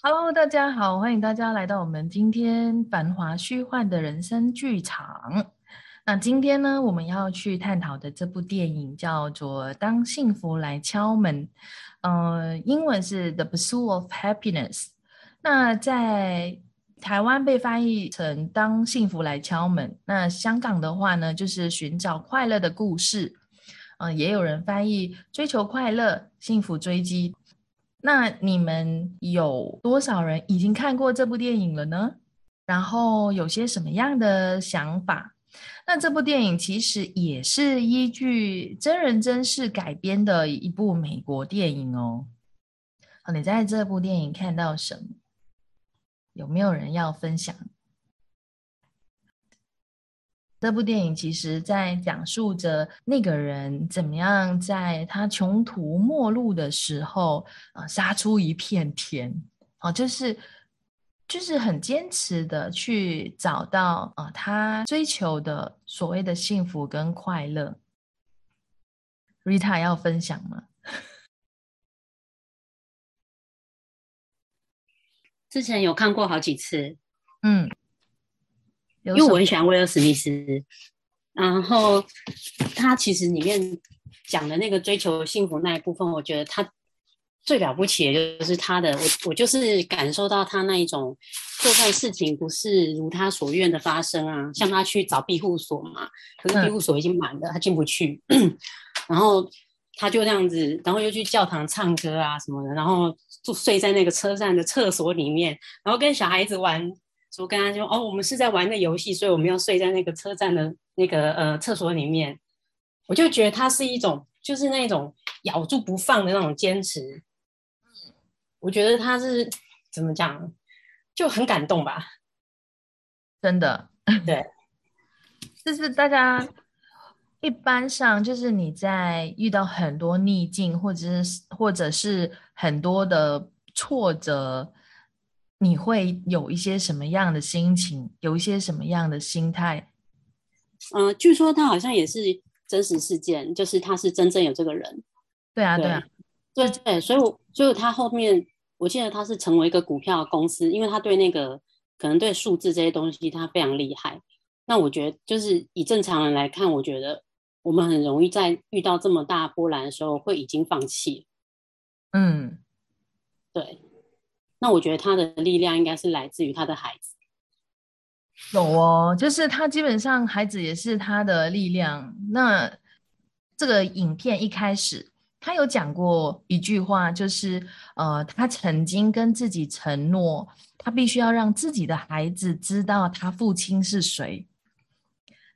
Hello，大家好，欢迎大家来到我们今天繁华虚幻的人生剧场。那今天呢，我们要去探讨的这部电影叫做《当幸福来敲门》，呃，英文是《The Pursuit of Happiness》。那在台湾被翻译成《当幸福来敲门》，那香港的话呢，就是《寻找快乐的故事》。嗯，也有人翻译《追求快乐，幸福追击》。那你们有多少人已经看过这部电影了呢？然后有些什么样的想法？那这部电影其实也是依据真人真事改编的一部美国电影哦。你在这部电影看到什么？有没有人要分享？这部电影其实在讲述着那个人怎么样在他穷途末路的时候，啊，杀出一片天，啊，就是就是很坚持的去找到啊，他追求的所谓的幸福跟快乐。Rita 要分享吗？之前有看过好几次，嗯。因为我很喜欢威尔史密斯，然后他其实里面讲的那个追求幸福那一部分，我觉得他最了不起的就是他的，我我就是感受到他那一种，就算事情不是如他所愿的发生啊，像他去找庇护所嘛，可是庇护所已经满了，他进不去，然后他就这样子，然后又去教堂唱歌啊什么的，然后就睡在那个车站的厕所里面，然后跟小孩子玩。我跟他说：“哦，我们是在玩的游戏，所以我们要睡在那个车站的那个呃厕所里面。”我就觉得他是一种，就是那种咬住不放的那种坚持。嗯，我觉得他是怎么讲，就很感动吧。真的，对，就是大家一般上，就是你在遇到很多逆境，或者是或者是很多的挫折。你会有一些什么样的心情？有一些什么样的心态？嗯，据说他好像也是真实事件，就是他是真正有这个人。对啊，对啊，对对，所以所以他后面，我记得他是成为一个股票公司，因为他对那个可能对数字这些东西他非常厉害。那我觉得，就是以正常人来看，我觉得我们很容易在遇到这么大波澜的时候，会已经放弃。嗯，对。那我觉得他的力量应该是来自于他的孩子。有哦，就是他基本上孩子也是他的力量。那这个影片一开始，他有讲过一句话，就是呃，他曾经跟自己承诺，他必须要让自己的孩子知道他父亲是谁。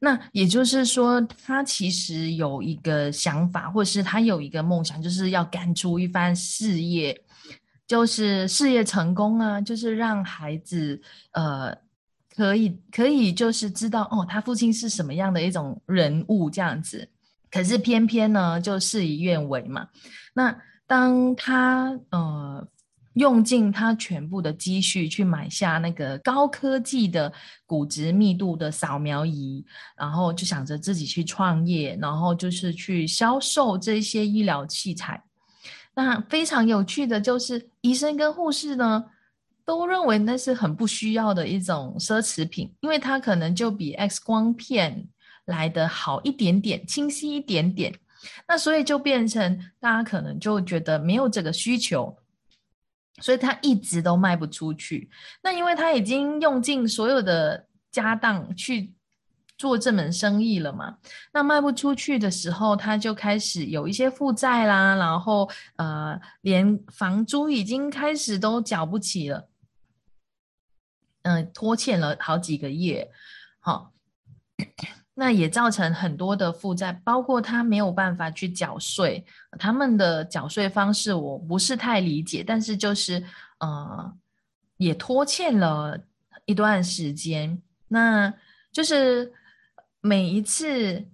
那也就是说，他其实有一个想法，或是他有一个梦想，就是要干出一番事业。就是事业成功啊，就是让孩子呃可以可以就是知道哦，他父亲是什么样的一种人物这样子。可是偏偏呢，就事与愿违嘛。那当他呃用尽他全部的积蓄去买下那个高科技的骨质密度的扫描仪，然后就想着自己去创业，然后就是去销售这些医疗器材。那非常有趣的就是，医生跟护士呢都认为那是很不需要的一种奢侈品，因为它可能就比 X 光片来的好一点点，清晰一点点。那所以就变成大家可能就觉得没有这个需求，所以他一直都卖不出去。那因为他已经用尽所有的家当去。做这门生意了嘛？那卖不出去的时候，他就开始有一些负债啦，然后呃，连房租已经开始都缴不起了，嗯，拖欠了好几个月，好，那也造成很多的负债，包括他没有办法去缴税，他们的缴税方式我不是太理解，但是就是呃，也拖欠了一段时间，那就是。每一次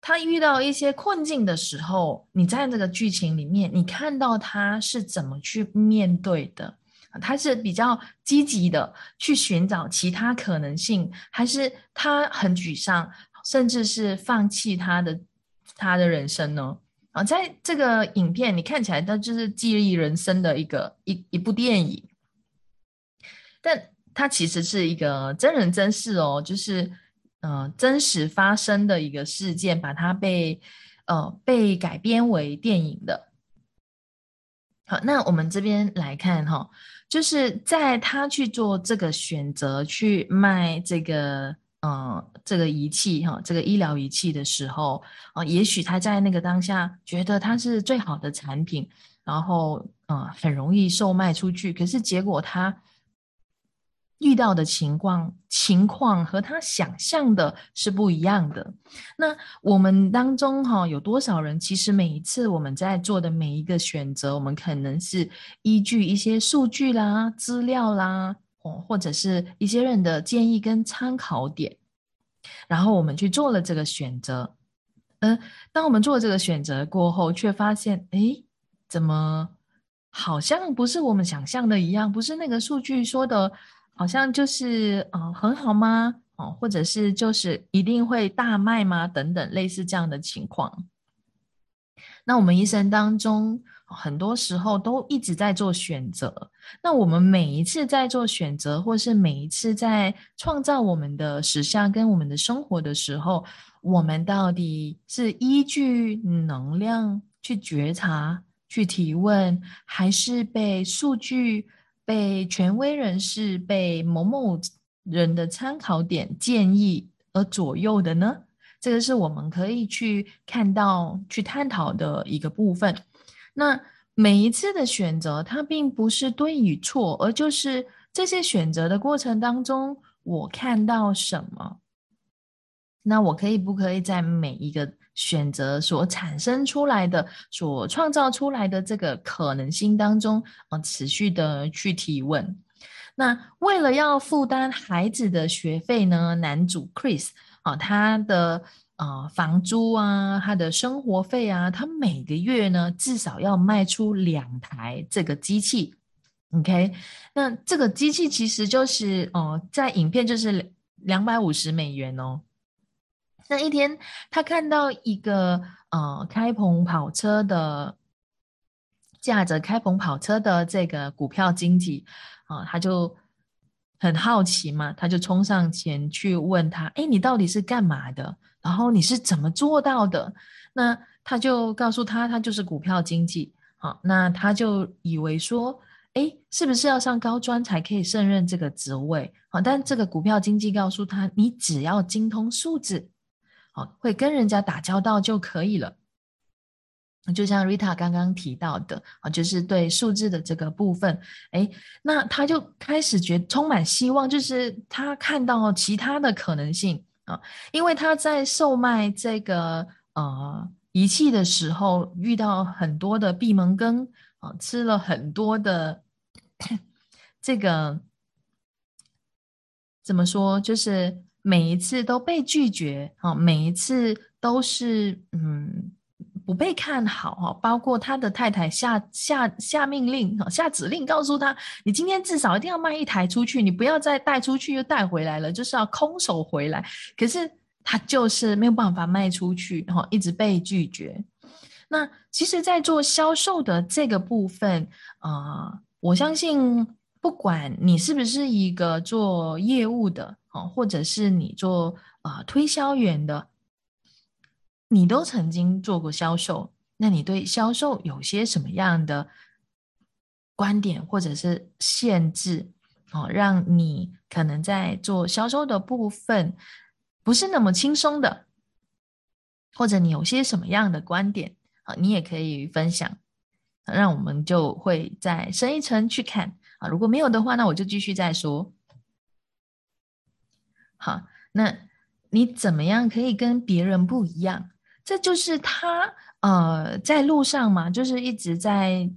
他遇到一些困境的时候，你在这个剧情里面，你看到他是怎么去面对的？他是比较积极的去寻找其他可能性，还是他很沮丧，甚至是放弃他的他的人生呢？啊，在这个影片你看起来它就是记忆人生的一个一一部电影，但它其实是一个真人真事哦，就是呃真实发生的一个事件，把它被呃被改编为电影的。好，那我们这边来看哈，就是在他去做这个选择去卖这个。嗯，这个仪器哈，这个医疗仪器的时候啊，也许他在那个当下觉得它是最好的产品，然后嗯，很容易售卖出去。可是结果他遇到的情况情况和他想象的是不一样的。那我们当中哈，有多少人其实每一次我们在做的每一个选择，我们可能是依据一些数据啦、资料啦。哦，或者是一些人的建议跟参考点，然后我们去做了这个选择。嗯，当我们做这个选择过后，却发现，哎，怎么好像不是我们想象的一样？不是那个数据说的，好像就是呃很好吗？哦，或者是就是一定会大卖吗？等等，类似这样的情况。那我们一生当中。很多时候都一直在做选择，那我们每一次在做选择，或是每一次在创造我们的实相跟我们的生活的时候，我们到底是依据能量去觉察、去提问，还是被数据、被权威人士、被某某人的参考点建议而左右的呢？这个是我们可以去看到、去探讨的一个部分。那每一次的选择，它并不是对与错，而就是这些选择的过程当中，我看到什么。那我可以不可以在每一个选择所产生出来的、所创造出来的这个可能性当中，啊，持续的去提问？那为了要负担孩子的学费呢，男主 Chris 啊，他的。啊，房租啊，他的生活费啊，他每个月呢至少要卖出两台这个机器，OK？那这个机器其实就是哦，在影片就是两百五十美元哦。那一天他看到一个呃开篷跑车的驾着开篷跑车的这个股票经济啊，他就很好奇嘛，他就冲上前去问他：“哎，你到底是干嘛的？”然后你是怎么做到的？那他就告诉他，他就是股票经济。好，那他就以为说，哎，是不是要上高专才可以胜任这个职位？好，但这个股票经济告诉他，你只要精通数字，好，会跟人家打交道就可以了。就像 Rita 刚刚提到的，啊，就是对数字的这个部分，哎，那他就开始觉充满希望，就是他看到其他的可能性。啊，因为他在售卖这个呃仪器的时候，遇到很多的闭门羹啊，吃了很多的 这个怎么说，就是每一次都被拒绝啊，每一次都是嗯。不被看好哈，包括他的太太下下下命令哈，下指令告诉他，你今天至少一定要卖一台出去，你不要再带出去又带回来了，就是要空手回来。可是他就是没有办法卖出去哈，一直被拒绝。那其实，在做销售的这个部分啊，我相信不管你是不是一个做业务的哦，或者是你做啊推销员的。你都曾经做过销售，那你对销售有些什么样的观点或者是限制哦，让你可能在做销售的部分不是那么轻松的，或者你有些什么样的观点啊，你也可以分享，让我们就会再深一层去看啊。如果没有的话，那我就继续再说。好，那你怎么样可以跟别人不一样？这就是他呃，在路上嘛，就是一直在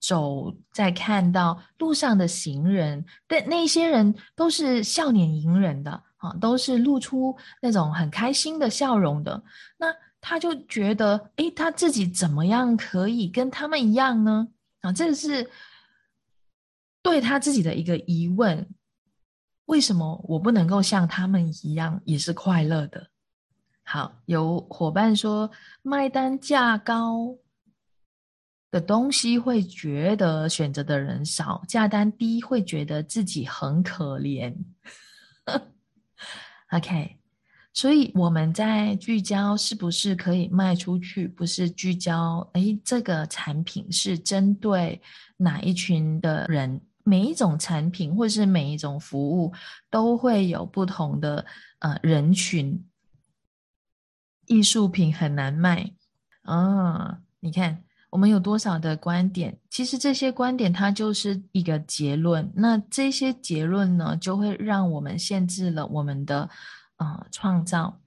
走，在看到路上的行人，但那些人都是笑脸迎人的啊，都是露出那种很开心的笑容的。那他就觉得，哎，他自己怎么样可以跟他们一样呢？啊，这是对他自己的一个疑问：为什么我不能够像他们一样，也是快乐的？好，有伙伴说卖单价高的东西会觉得选择的人少，价单低会觉得自己很可怜。OK，所以我们在聚焦是不是可以卖出去，不是聚焦哎这个产品是针对哪一群的人。每一种产品或是每一种服务都会有不同的呃人群。艺术品很难卖啊！你看我们有多少的观点？其实这些观点它就是一个结论。那这些结论呢，就会让我们限制了我们的呃创造。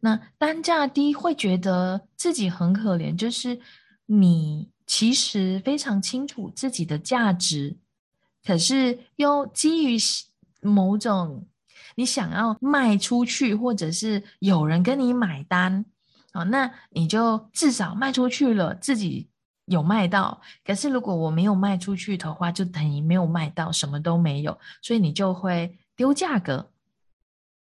那单价低会觉得自己很可怜，就是你其实非常清楚自己的价值。可是又基于某种你想要卖出去，或者是有人跟你买单，哦，那你就至少卖出去了，自己有卖到。可是如果我没有卖出去的话，就等于没有卖到，什么都没有，所以你就会丢价格，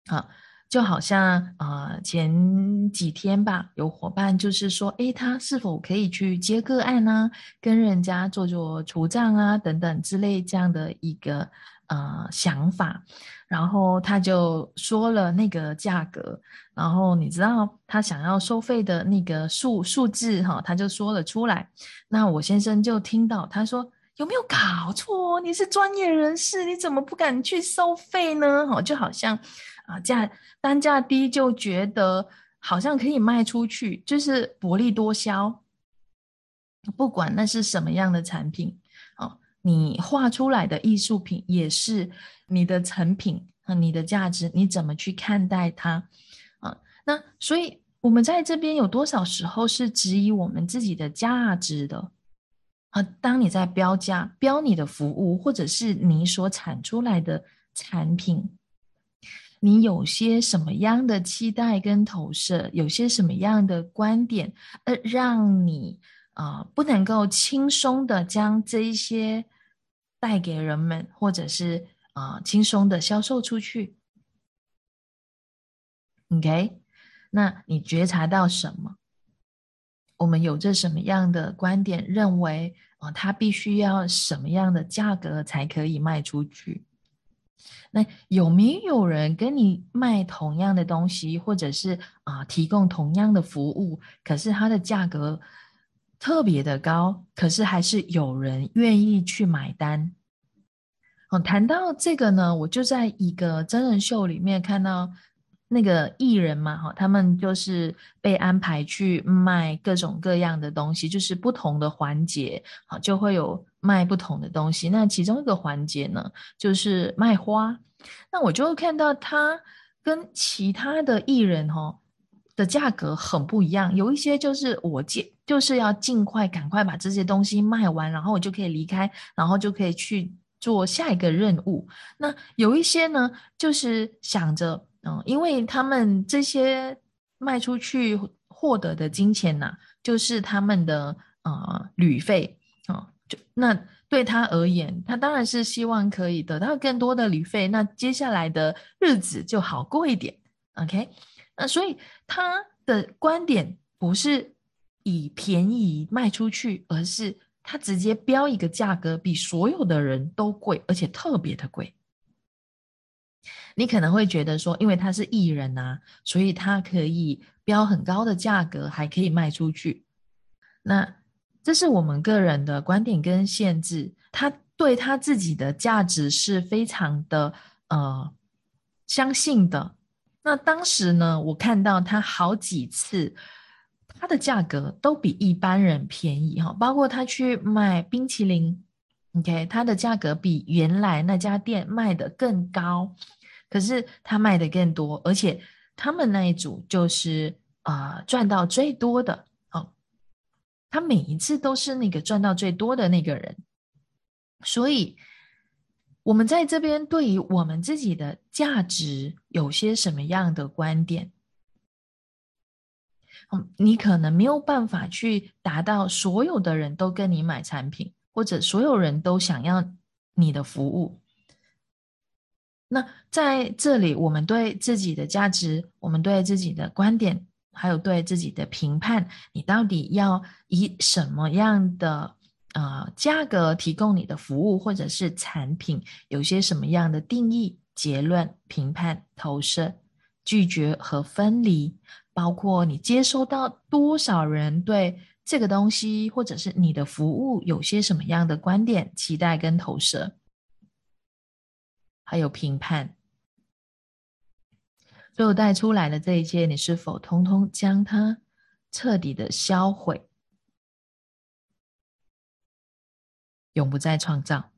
啊。就好像呃前几天吧，有伙伴就是说，诶，他是否可以去接个案呢？跟人家做做除障啊，等等之类这样的一个呃想法，然后他就说了那个价格，然后你知道他想要收费的那个数数字哈，他就说了出来。那我先生就听到他说有没有搞错？你是专业人士，你怎么不敢去收费呢？哈，就好像。啊，价单价低就觉得好像可以卖出去，就是薄利多销。不管那是什么样的产品，哦，你画出来的艺术品也是你的成品和你的价值，你怎么去看待它？啊，那所以我们在这边有多少时候是质疑我们自己的价值的？啊，当你在标价、标你的服务，或者是你所产出来的产品。你有些什么样的期待跟投射，有些什么样的观点，呃，让你啊不能够轻松的将这一些带给人们，或者是啊轻松的销售出去？OK，那你觉察到什么？我们有着什么样的观点，认为啊它必须要什么样的价格才可以卖出去？那有没有人跟你卖同样的东西，或者是啊提供同样的服务，可是它的价格特别的高，可是还是有人愿意去买单？哦，谈到这个呢，我就在一个真人秀里面看到。那个艺人嘛，哈，他们就是被安排去卖各种各样的东西，就是不同的环节，好，就会有卖不同的东西。那其中一个环节呢，就是卖花。那我就看到他跟其他的艺人，哈，的价格很不一样。有一些就是我尽就是要尽快赶快把这些东西卖完，然后我就可以离开，然后就可以去做下一个任务。那有一些呢，就是想着。嗯，因为他们这些卖出去获得的金钱呐，就是他们的呃旅费，就那对他而言，他当然是希望可以得到更多的旅费，那接下来的日子就好过一点。OK，那所以他的观点不是以便宜卖出去，而是他直接标一个价格比所有的人都贵，而且特别的贵。你可能会觉得说，因为他是艺人呐，所以他可以标很高的价格，还可以卖出去。那这是我们个人的观点跟限制。他对他自己的价值是非常的呃相信的。那当时呢，我看到他好几次，他的价格都比一般人便宜哈，包括他去卖冰淇淋，OK，他的价格比原来那家店卖的更高。可是他卖的更多，而且他们那一组就是啊赚到最多的，他每一次都是那个赚到最多的那个人，所以我们在这边对于我们自己的价值有些什么样的观点？嗯，你可能没有办法去达到所有的人都跟你买产品，或者所有人都想要你的服务。那在这里，我们对自己的价值，我们对自己的观点还有对自己的评判，你到底要以什么样的呃价格提供你的服务或者是产品，有些什么样的定义、结论、评判、投射、拒绝和分离，包括你接收到多少人对这个东西或者是你的服务有些什么样的观点、期待跟投射，还有评判。所有带出来的这一切，你是否通通将它彻底的销毁，永不再创造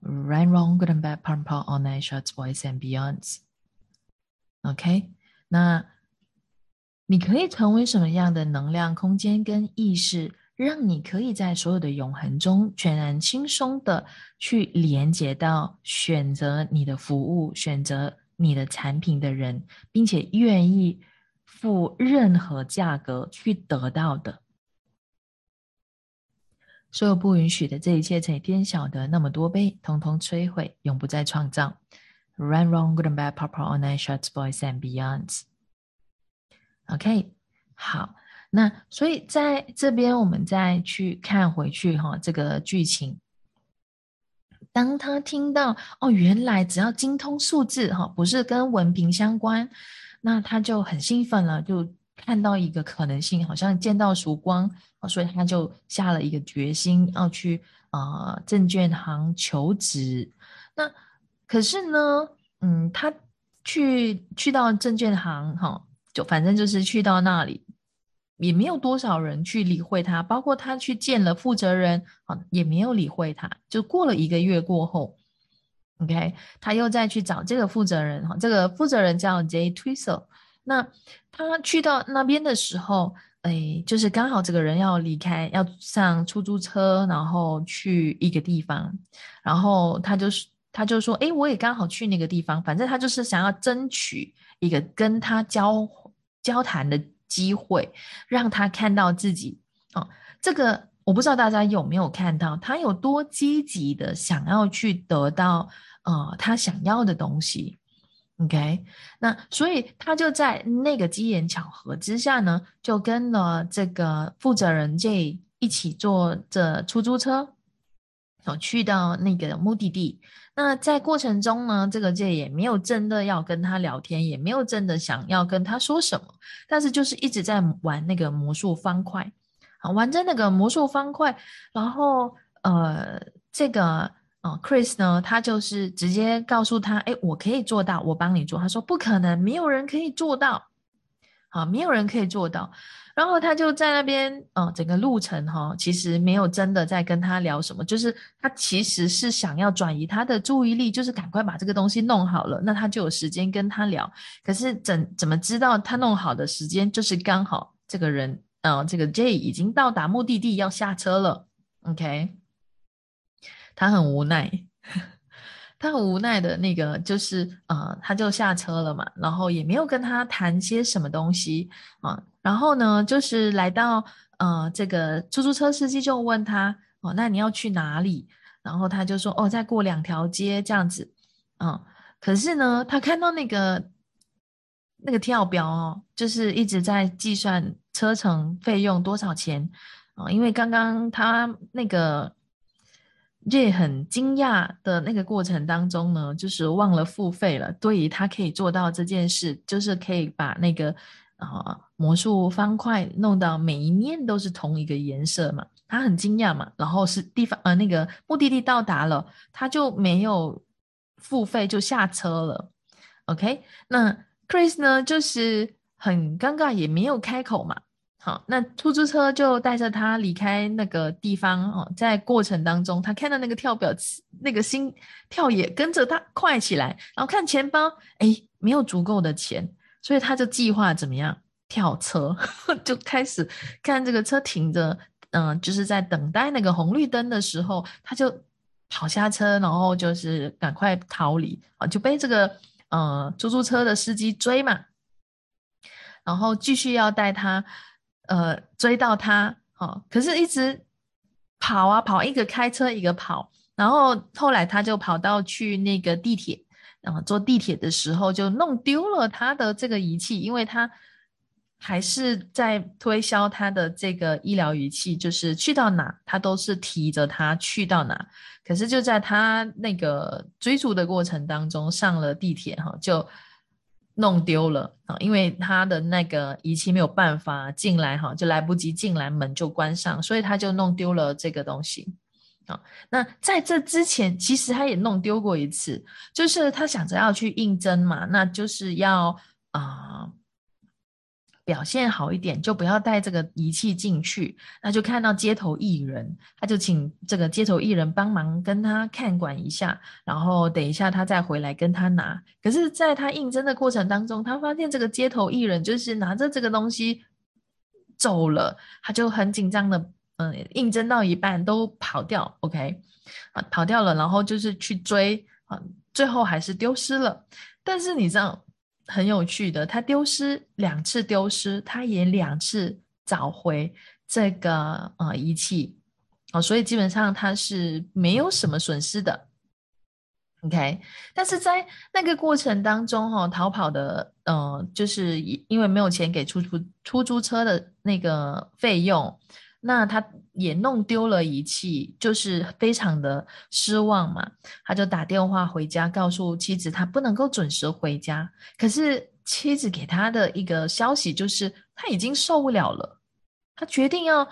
？Right, wrong, good and bad, purple, all night, shorts, boys and beyonds. OK，那你可以成为什么样的能量、空间跟意识，让你可以在所有的永恒中全然轻松的去连接到选择你的服务，选择。你的产品的人，并且愿意付任何价格去得到的，所有不允许的这一切，才天晓得那么多倍，通通摧毁，永不再创造。Run, wrong, good and bad, proper, all night, shots, boys and beyonds. OK，好，那所以在这边，我们再去看回去哈，这个剧情。当他听到哦，原来只要精通数字哈，不是跟文凭相关，那他就很兴奋了，就看到一个可能性，好像见到曙光所以他就下了一个决心，要去啊证券行求职。那可是呢，嗯，他去去到证券行哈，就反正就是去到那里。也没有多少人去理会他，包括他去见了负责人，啊，也没有理会他。就过了一个月过后，OK，他又再去找这个负责人，哈，这个负责人叫 J Twister。那他去到那边的时候，哎，就是刚好这个人要离开，要上出租车，然后去一个地方，然后他就是他就说，哎，我也刚好去那个地方，反正他就是想要争取一个跟他交交谈的。机会让他看到自己哦，这个我不知道大家有没有看到他有多积极的想要去得到呃他想要的东西，OK？那所以他就在那个机缘巧合之下呢，就跟了这个负责人 J 一起坐着出租车，去到那个目的地。那在过程中呢，这个 J 也没有真的要跟他聊天，也没有真的想要跟他说什么，但是就是一直在玩那个魔术方块，玩着那个魔术方块，然后呃，这个呃 Chris 呢，他就是直接告诉他，哎，我可以做到，我帮你做。他说不可能，没有人可以做到，啊，没有人可以做到。然后他就在那边，嗯，整个路程哈，其实没有真的在跟他聊什么，就是他其实是想要转移他的注意力，就是赶快把这个东西弄好了，那他就有时间跟他聊。可是怎怎么知道他弄好的时间就是刚好这个人，嗯，这个 J 已经到达目的地要下车了，OK，他很无奈。他很无奈的那个，就是呃，他就下车了嘛，然后也没有跟他谈些什么东西啊。然后呢，就是来到呃，这个出租车司机就问他哦，那你要去哪里？然后他就说哦，再过两条街这样子。嗯，可是呢，他看到那个那个跳表哦，就是一直在计算车程费用多少钱啊，因为刚刚他那个。这很惊讶的那个过程当中呢，就是忘了付费了。对于他可以做到这件事，就是可以把那个啊魔术方块弄到每一面都是同一个颜色嘛，他很惊讶嘛。然后是地方呃那个目的地到达了，他就没有付费就下车了。OK，那 Chris 呢就是很尴尬，也没有开口嘛。好，那出租车就带着他离开那个地方哦，在过程当中，他看到那个跳表，那个心跳也跟着他快起来，然后看钱包，哎，没有足够的钱，所以他就计划怎么样跳车，就开始看这个车停着，嗯，就是在等待那个红绿灯的时候，他就跑下车，然后就是赶快逃离啊，就被这个呃出租车的司机追嘛，然后继续要带他。呃，追到他，哦，可是一直跑啊跑，一个开车，一个跑，然后后来他就跑到去那个地铁，然后坐地铁的时候就弄丢了他的这个仪器，因为他还是在推销他的这个医疗仪器，就是去到哪他都是提着他去到哪。可是就在他那个追逐的过程当中，上了地铁哈，就弄丢了啊，因为他的那个仪器没有办法进来哈，就来不及进来，门就关上，所以他就弄丢了这个东西啊。那在这之前，其实他也弄丢过一次，就是他想着要去应征嘛，那就是要啊。表现好一点，就不要带这个仪器进去。那就看到街头艺人，他就请这个街头艺人帮忙跟他看管一下，然后等一下他再回来跟他拿。可是，在他应征的过程当中，他发现这个街头艺人就是拿着这个东西走了，他就很紧张的，嗯，应征到一半都跑掉，OK，啊，跑掉了，然后就是去追，啊，最后还是丢失了。但是你知道？很有趣的，他丢失两次丢失，他也两次找回这个呃仪器哦，所以基本上他是没有什么损失的。OK，但是在那个过程当中哈，逃跑的呃，就是因为没有钱给出租出租车的那个费用。那他也弄丢了仪器，就是非常的失望嘛。他就打电话回家，告诉妻子他不能够准时回家。可是妻子给他的一个消息就是他已经受不了了，他决定要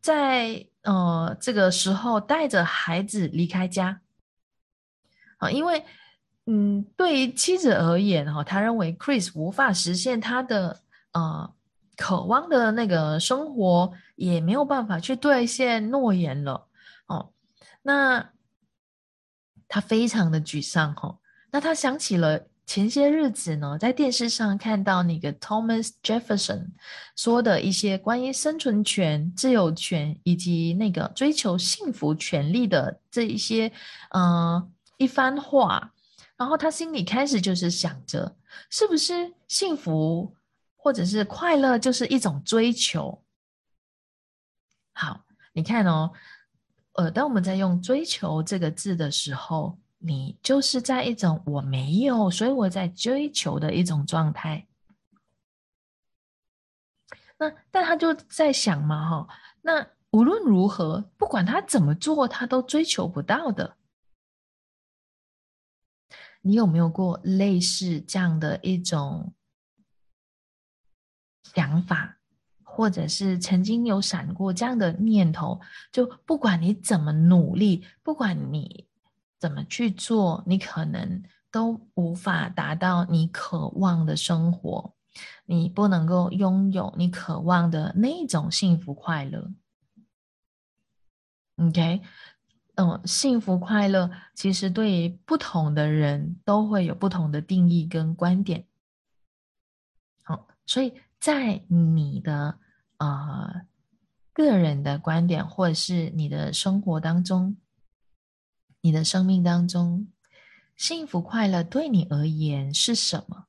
在呃这个时候带着孩子离开家啊，因为嗯，对于妻子而言哈，他认为 Chris 无法实现他的呃。渴望的那个生活也没有办法去兑现诺言了哦，那他非常的沮丧哦。那他想起了前些日子呢，在电视上看到那个 Thomas Jefferson 说的一些关于生存权、自由权以及那个追求幸福权利的这一些嗯一番话，然后他心里开始就是想着，是不是幸福？或者是快乐就是一种追求。好，你看哦，呃，当我们在用“追求”这个字的时候，你就是在一种我没有，所以我在追求的一种状态。那但他就在想嘛，哈，那无论如何，不管他怎么做，他都追求不到的。你有没有过类似这样的一种？想法，或者是曾经有闪过这样的念头，就不管你怎么努力，不管你怎么去做，你可能都无法达到你渴望的生活，你不能够拥有你渴望的那种幸福快乐。OK，嗯，幸福快乐其实对于不同的人都会有不同的定义跟观点。好，所以。在你的呃个人的观点，或者是你的生活当中，你的生命当中，幸福快乐对你而言是什么？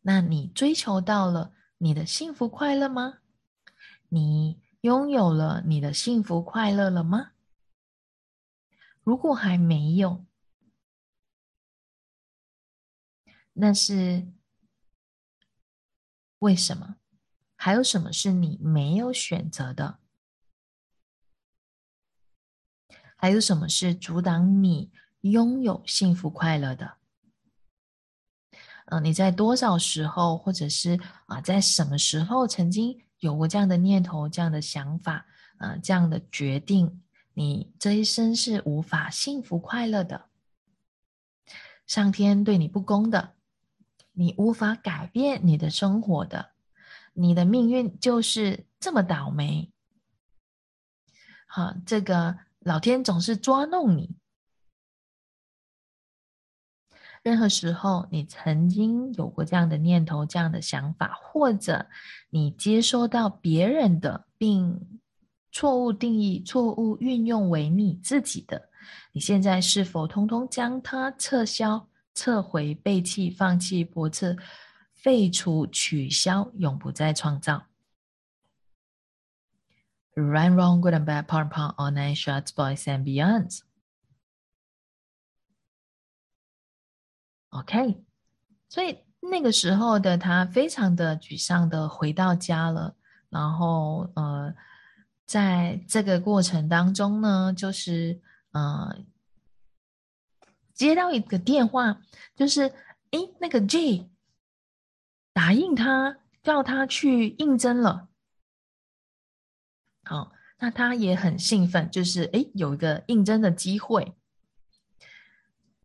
那你追求到了你的幸福快乐吗？你拥有了你的幸福快乐了吗？如果还没有，那是。为什么？还有什么是你没有选择的？还有什么是阻挡你拥有幸福快乐的？嗯，你在多少时候，或者是啊，在什么时候曾经有过这样的念头、这样的想法、啊，这样的决定？你这一生是无法幸福快乐的。上天对你不公的。你无法改变你的生活的，你的命运就是这么倒霉。好，这个老天总是捉弄你。任何时候，你曾经有过这样的念头、这样的想法，或者你接收到别人的，并错误定义、错误运用为你自己的，你现在是否通通将它撤销？撤回、背弃、放弃、驳斥、废除、取消，永不再创造。Right, wrong, good and bad, part, part, all nine shots, boys and beyonds. OK，所以那个时候的他非常的沮丧的回到家了，然后呃，在这个过程当中呢，就是呃，接到一个电话，就是诶，那个 J 答应他叫他去应征了，好，那他也很兴奋，就是诶，有一个应征的机会，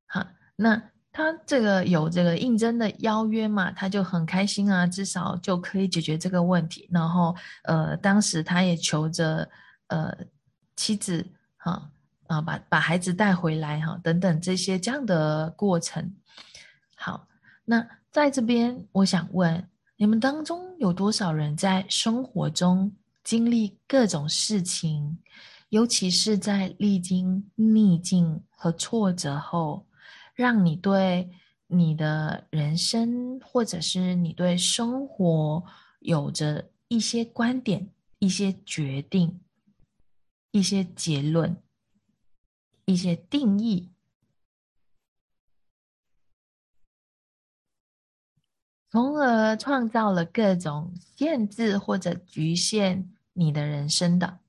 好，那。他这个有这个应征的邀约嘛，他就很开心啊，至少就可以解决这个问题。然后，呃，当时他也求着呃妻子哈啊，把把孩子带回来哈，等等这些这样的过程。好，那在这边，我想问你们当中有多少人在生活中经历各种事情，尤其是在历经逆境和挫折后？让你对你的人生，或者是你对生活，有着一些观点、一些决定、一些结论、一些定义，从而创造了各种限制或者局限你的人生的、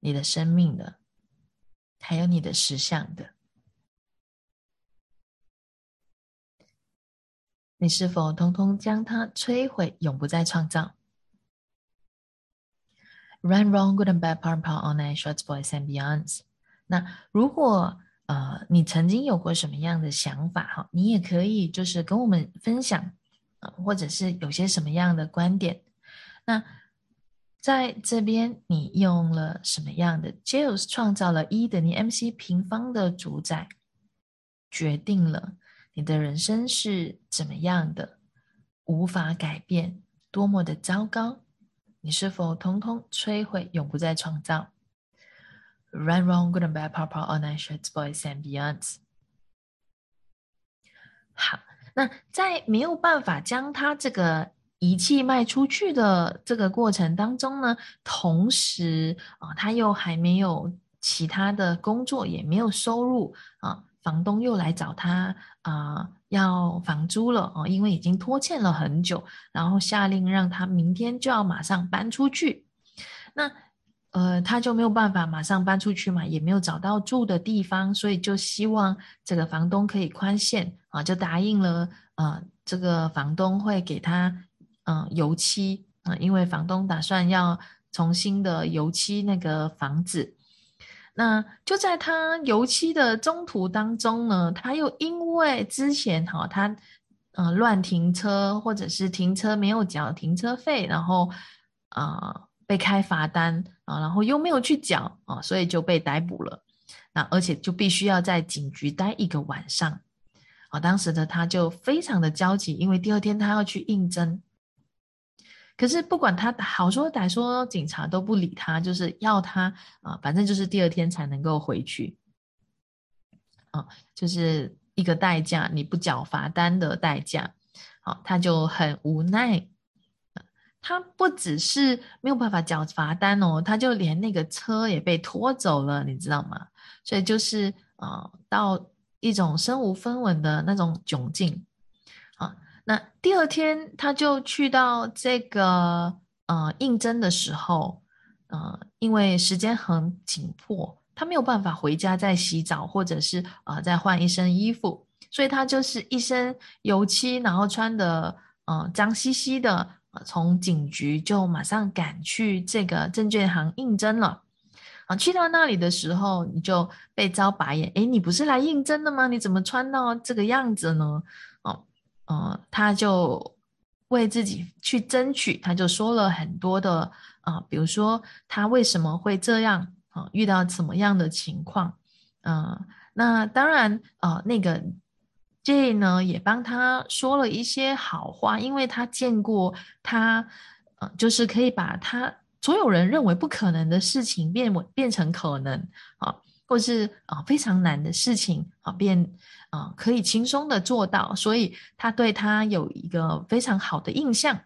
你的生命的，还有你的实相的。你是否通通将它摧毁，永不再创造？Run, wrong, good and bad, part, part, all night, shorts, boys and beyonds。那如果呃你曾经有过什么样的想法哈，你也可以就是跟我们分享啊，或者是有些什么样的观点。那在这边你用了什么样的 j a l e s 创造了一等于 mc 平方的主宰，决定了。你的人生是怎么样的？无法改变，多么的糟糕？你是否通通摧毁，永不再创造？Run, wrong, good and bad, pop, pop, all night, shirts, boys and beyonds。好，那在没有办法将它这个仪器卖出去的这个过程当中呢，同时啊，他又还没有其他的工作，也没有收入啊。房东又来找他啊，要房租了哦，因为已经拖欠了很久，然后下令让他明天就要马上搬出去。那呃，他就没有办法马上搬出去嘛，也没有找到住的地方，所以就希望这个房东可以宽限啊，就答应了啊，这个房东会给他嗯油漆啊，因为房东打算要重新的油漆那个房子。那就在他油漆的中途当中呢，他又因为之前哈他呃乱停车或者是停车没有缴停车费，然后啊被开罚单啊，然后又没有去缴啊，所以就被逮捕了。那而且就必须要在警局待一个晚上啊。当时的他就非常的焦急，因为第二天他要去应征。可是不管他好说歹说，警察都不理他，就是要他啊，反正就是第二天才能够回去，啊，就是一个代价，你不缴罚单的代价，好，他就很无奈，他不只是没有办法缴罚单哦，他就连那个车也被拖走了，你知道吗？所以就是啊，到一种身无分文的那种窘境。啊那第二天，他就去到这个呃应征的时候，呃，因为时间很紧迫，他没有办法回家再洗澡，或者是呃再换一身衣服，所以他就是一身油漆，然后穿的呃脏兮兮的，从警局就马上赶去这个证券行应征了。啊，去到那里的时候，你就被遭白眼，诶，你不是来应征的吗？你怎么穿到这个样子呢？哦呃，他就为自己去争取，他就说了很多的啊，比如说他为什么会这样啊，遇到什么样的情况，嗯，那当然啊，那个 J 呢也帮他说了一些好话，因为他见过他，呃，就是可以把他所有人认为不可能的事情变变成可能啊。或是啊非常难的事情啊，变啊可以轻松的做到，所以他对他有一个非常好的印象。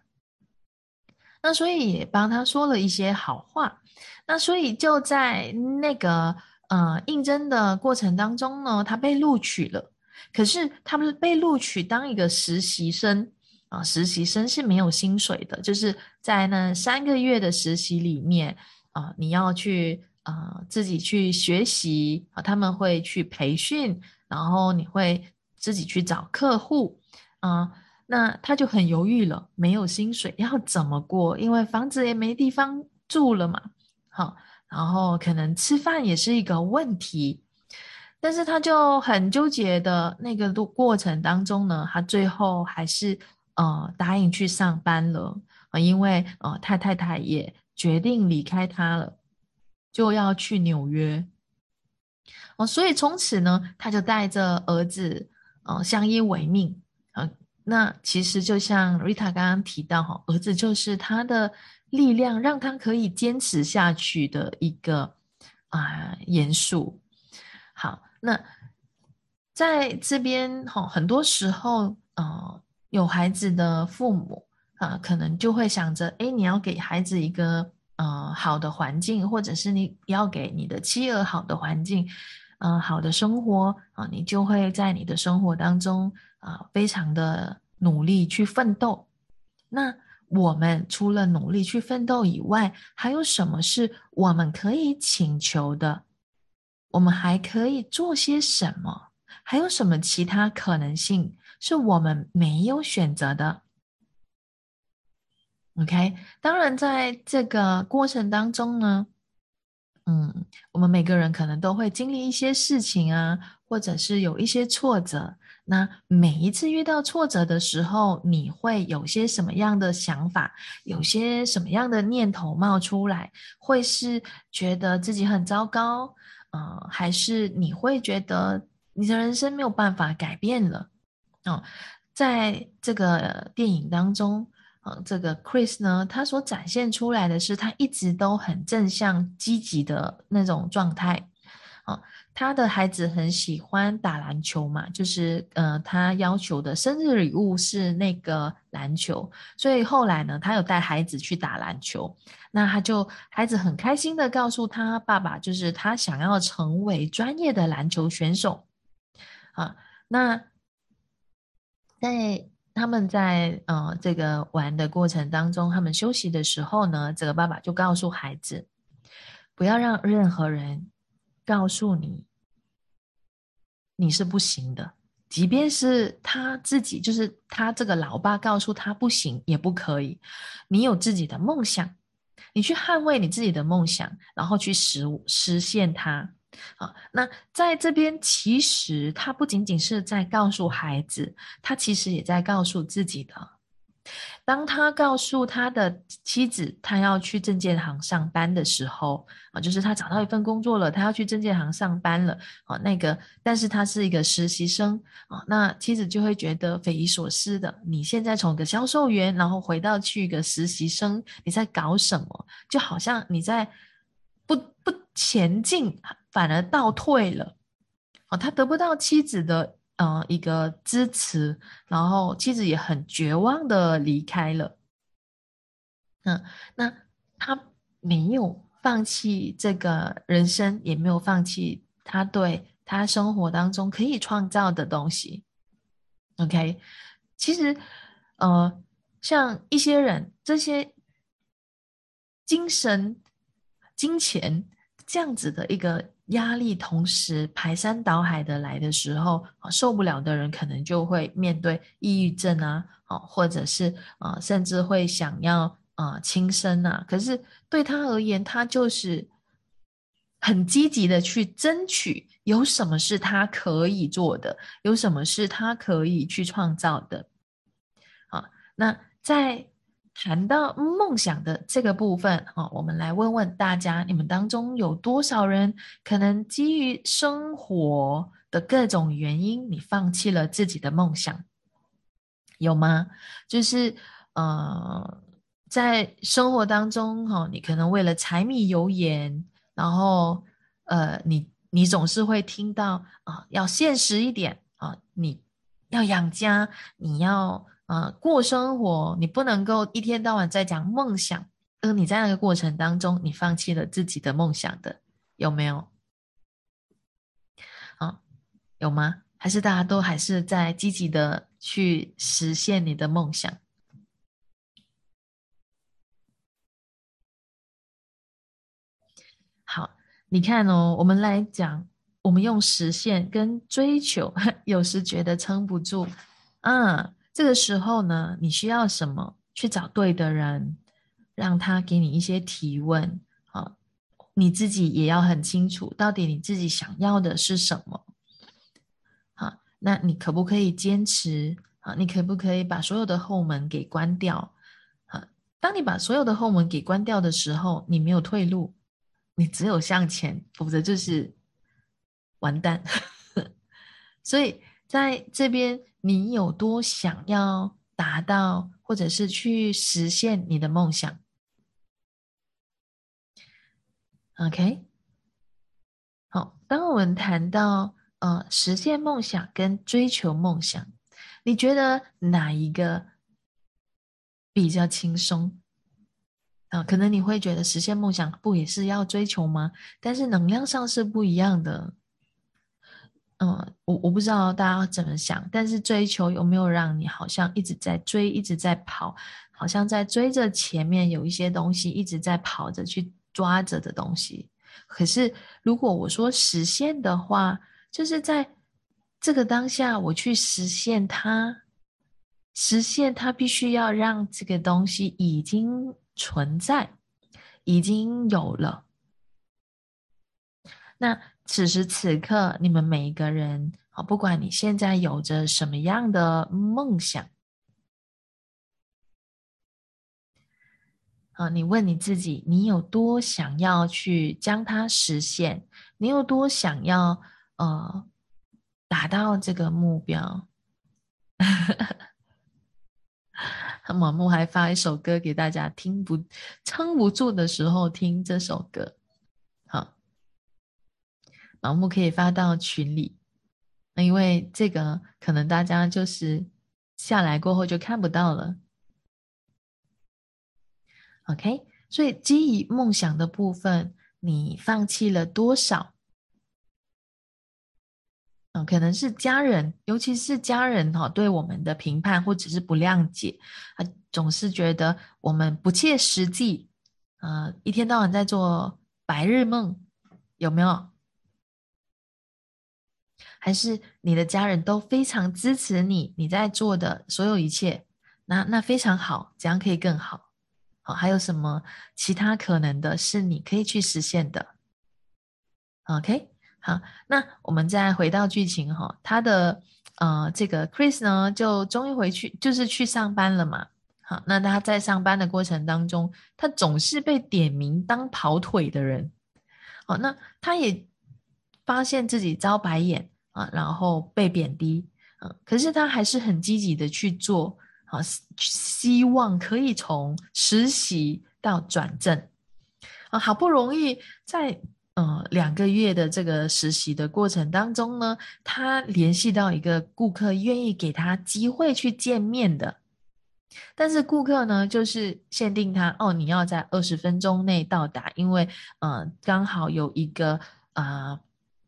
那所以也帮他说了一些好话。那所以就在那个呃应征的过程当中呢，他被录取了。可是他们被录取当一个实习生啊，实习生是没有薪水的，就是在那三个月的实习里面啊，你要去啊自己去学习啊，他们会去培训，然后你会自己去找客户啊，那他就很犹豫了，没有薪水要怎么过？因为房子也没地方住了嘛，好，然后可能吃饭也是一个问题。但是他就很纠结的那个过过程当中呢，他最后还是呃答应去上班了啊，因为呃太太太也决定离开他了，就要去纽约哦，所以从此呢，他就带着儿子呃相依为命啊。那其实就像 Rita 刚刚提到哈，儿子就是他的力量，让他可以坚持下去的一个啊元素。那在这边哈，很多时候，呃，有孩子的父母啊，可能就会想着，哎，你要给孩子一个呃好的环境，或者是你要给你的妻儿好的环境，呃，好的生活啊，你就会在你的生活当中啊，非常的努力去奋斗。那我们除了努力去奋斗以外，还有什么是我们可以请求的？我们还可以做些什么？还有什么其他可能性是我们没有选择的？OK，当然，在这个过程当中呢，嗯，我们每个人可能都会经历一些事情啊，或者是有一些挫折。那每一次遇到挫折的时候，你会有些什么样的想法？有些什么样的念头冒出来？会是觉得自己很糟糕？啊，还是你会觉得你的人生没有办法改变了？哦，在这个电影当中，啊，这个 Chris 呢，他所展现出来的是他一直都很正向、积极的那种状态。啊，他的孩子很喜欢打篮球嘛，就是呃，他要求的生日礼物是那个篮球，所以后来呢，他有带孩子去打篮球。那他就孩子很开心的告诉他爸爸，就是他想要成为专业的篮球选手啊。那在他们在呃这个玩的过程当中，他们休息的时候呢，这个爸爸就告诉孩子，不要让任何人告诉你你是不行的，即便是他自己，就是他这个老爸告诉他不行也不可以，你有自己的梦想。你去捍卫你自己的梦想，然后去实实现它。啊，那在这边，其实他不仅仅是在告诉孩子，他其实也在告诉自己的。当他告诉他的妻子，他要去证件行上班的时候，啊，就是他找到一份工作了，他要去证件行上班了，啊，那个，但是他是一个实习生，啊，那妻子就会觉得匪夷所思的，你现在从一个销售员，然后回到去一个实习生，你在搞什么？就好像你在不不前进，反而倒退了，啊，他得不到妻子的。嗯，一个支持，然后妻子也很绝望的离开了。嗯，那他没有放弃这个人生，也没有放弃他对他生活当中可以创造的东西。OK，其实，呃，像一些人，这些精神、金钱这样子的一个。压力同时排山倒海的来的时候，啊，受不了的人可能就会面对抑郁症啊，啊，或者是啊，甚至会想要啊轻生啊。可是对他而言，他就是很积极的去争取，有什么是他可以做的，有什么是他可以去创造的。啊，那在。谈到梦想的这个部分，哈，我们来问问大家：你们当中有多少人可能基于生活的各种原因，你放弃了自己的梦想？有吗？就是呃，在生活当中，哈，你可能为了柴米油盐，然后呃，你你总是会听到啊，要现实一点啊，你要养家，你要。呃，过生活，你不能够一天到晚在讲梦想，而你在那个过程当中，你放弃了自己的梦想的，有没有？啊，有吗？还是大家都还是在积极的去实现你的梦想。好，你看哦，我们来讲，我们用实现跟追求，有时觉得撑不住，啊，这个时候呢，你需要什么？去找对的人，让他给你一些提问，啊，你自己也要很清楚，到底你自己想要的是什么。那你可不可以坚持啊？你可不可以把所有的后门给关掉啊？当你把所有的后门给关掉的时候，你没有退路，你只有向前，否则就是完蛋。所以在这边，你有多想要达到，或者是去实现你的梦想？OK，好，当我们谈到。呃，实现梦想跟追求梦想，你觉得哪一个比较轻松？啊，可能你会觉得实现梦想不也是要追求吗？但是能量上是不一样的。嗯，我我不知道大家怎么想，但是追求有没有让你好像一直在追，一直在跑，好像在追着前面有一些东西一直在跑着去抓着的东西。可是如果我说实现的话，就是在这个当下，我去实现它，实现它必须要让这个东西已经存在，已经有了。那此时此刻，你们每一个人啊，不管你现在有着什么样的梦想，啊，你问你自己，你有多想要去将它实现？你有多想要？呃，达到这个目标，毛木还发一首歌给大家听，不撑不住的时候听这首歌。好，毛木可以发到群里，那因为这个可能大家就是下来过后就看不到了。OK，所以基于梦想的部分，你放弃了多少？可能是家人，尤其是家人哈，对我们的评判或者是不谅解，啊，总是觉得我们不切实际，啊，一天到晚在做白日梦，有没有？还是你的家人都非常支持你，你在做的所有一切，那那非常好，怎样可以更好？好，还有什么其他可能的是你可以去实现的？OK。好，那我们再回到剧情哈，他的呃这个 Chris 呢，就终于回去，就是去上班了嘛。好，那他在上班的过程当中，他总是被点名当跑腿的人。好，那他也发现自己遭白眼啊，然后被贬低啊，可是他还是很积极的去做啊，希望可以从实习到转正啊，好不容易在。嗯，两个月的这个实习的过程当中呢，他联系到一个顾客，愿意给他机会去见面的。但是顾客呢，就是限定他哦，你要在二十分钟内到达，因为嗯，刚好有一个啊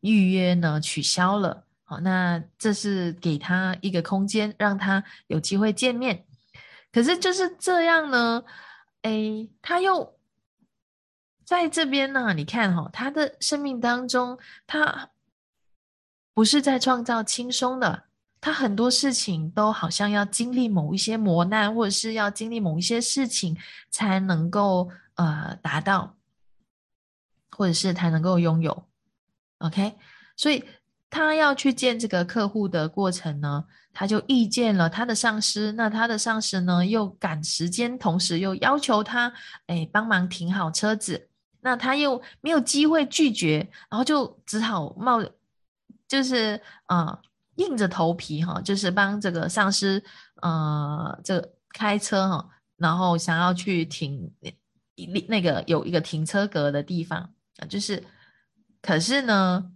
预约呢取消了。好，那这是给他一个空间，让他有机会见面。可是就是这样呢，哎，他又。在这边呢，你看哈，他的生命当中，他不是在创造轻松的，他很多事情都好像要经历某一些磨难，或者是要经历某一些事情才能够呃达到，或者是才能够拥有。OK，所以他要去见这个客户的过程呢，他就遇见了他的上司，那他的上司呢又赶时间，同时又要求他哎帮忙停好车子。那他又没有机会拒绝，然后就只好冒，就是啊，硬着头皮哈，就是帮这个上司呃，这开车哈，然后想要去停那那个有一个停车格的地方啊，就是，可是呢，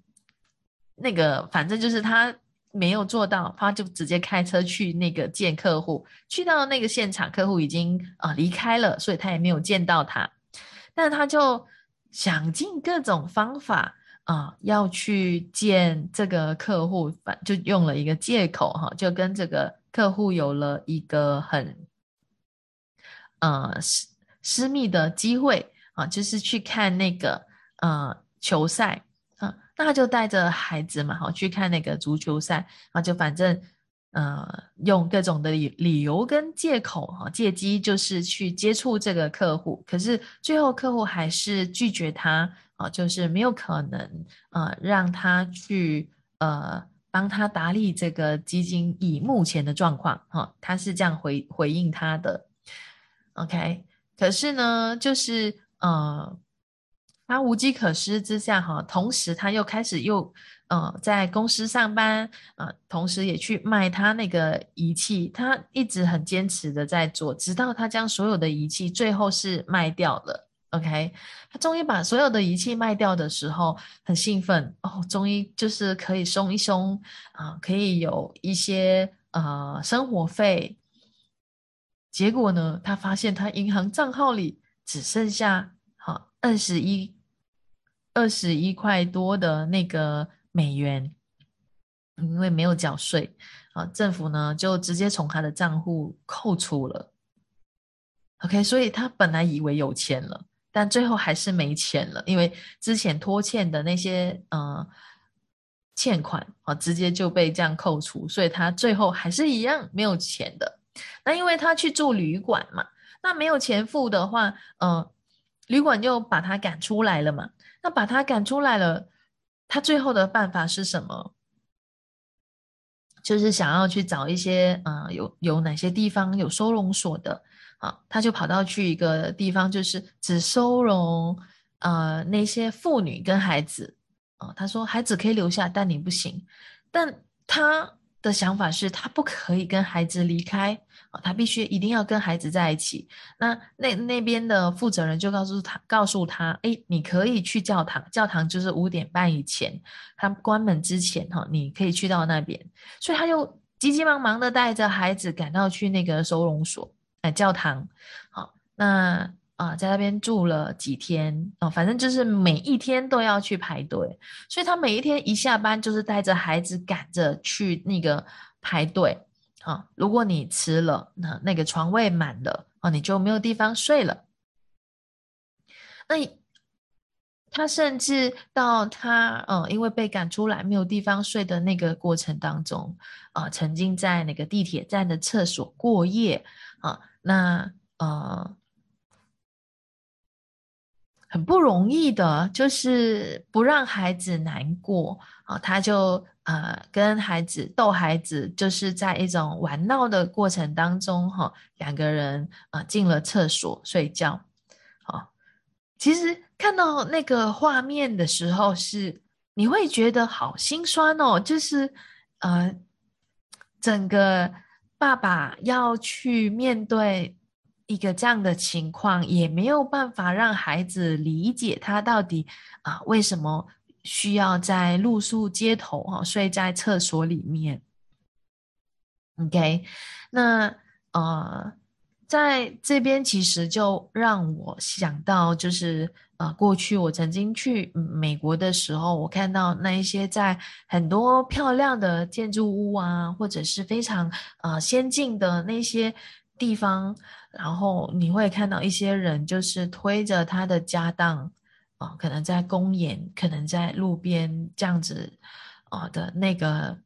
那个反正就是他没有做到，他就直接开车去那个见客户，去到那个现场，客户已经啊离开了，所以他也没有见到他，但他就。想尽各种方法啊，要去见这个客户，反就用了一个借口哈，就跟这个客户有了一个很呃私私密的机会啊，就是去看那个呃球赛啊，那他就带着孩子嘛，好去看那个足球赛啊，就反正。呃，用各种的理理由跟借口哈，借机就是去接触这个客户，可是最后客户还是拒绝他啊，就是没有可能呃让他去呃帮他打理这个基金以目前的状况哈，他是这样回回应他的，OK，可是呢，就是呃他无计可施之下哈，同时他又开始又。呃，在公司上班啊，同时也去卖他那个仪器，他一直很坚持的在做，直到他将所有的仪器最后是卖掉了。OK，他终于把所有的仪器卖掉的时候，很兴奋哦，终于就是可以松一松啊，可以有一些呃生活费。结果呢，他发现他银行账号里只剩下好二十一二十一块多的那个。美元，因为没有缴税啊，政府呢就直接从他的账户扣除了。OK，所以他本来以为有钱了，但最后还是没钱了，因为之前拖欠的那些呃欠款啊，直接就被这样扣除，所以他最后还是一样没有钱的。那因为他去住旅馆嘛，那没有钱付的话，呃，旅馆就把他赶出来了嘛。那把他赶出来了。他最后的办法是什么？就是想要去找一些，呃，有有哪些地方有收容所的啊？他就跑到去一个地方，就是只收容呃那些妇女跟孩子啊。他说孩子可以留下，但你不行。但他的想法是他不可以跟孩子离开。他必须一定要跟孩子在一起。那那那边的负责人就告诉他，告诉他，哎，你可以去教堂，教堂就是五点半以前，他关门之前，哈，你可以去到那边。所以他就急急忙忙的带着孩子赶到去那个收容所，哎，教堂。好，那啊，在那边住了几天，哦，反正就是每一天都要去排队。所以他每一天一下班，就是带着孩子赶着去那个排队。啊，如果你吃了，那那个床位满了啊，你就没有地方睡了。那他甚至到他嗯，因为被赶出来没有地方睡的那个过程当中啊，曾经在那个地铁站的厕所过夜啊，那呃很不容易的，就是不让孩子难过啊，他就。呃，跟孩子逗孩子，就是在一种玩闹的过程当中，哈，两个人啊进了厕所睡觉。好，其实看到那个画面的时候，是你会觉得好心酸哦，就是呃，整个爸爸要去面对一个这样的情况，也没有办法让孩子理解他到底啊为什么。需要在露宿街头哈，睡在厕所里面。OK，那呃，在这边其实就让我想到，就是呃，过去我曾经去美国的时候，我看到那一些在很多漂亮的建筑物啊，或者是非常呃先进的那些地方，然后你会看到一些人就是推着他的家当。啊可能在公园，可能在路边这样子，啊的那个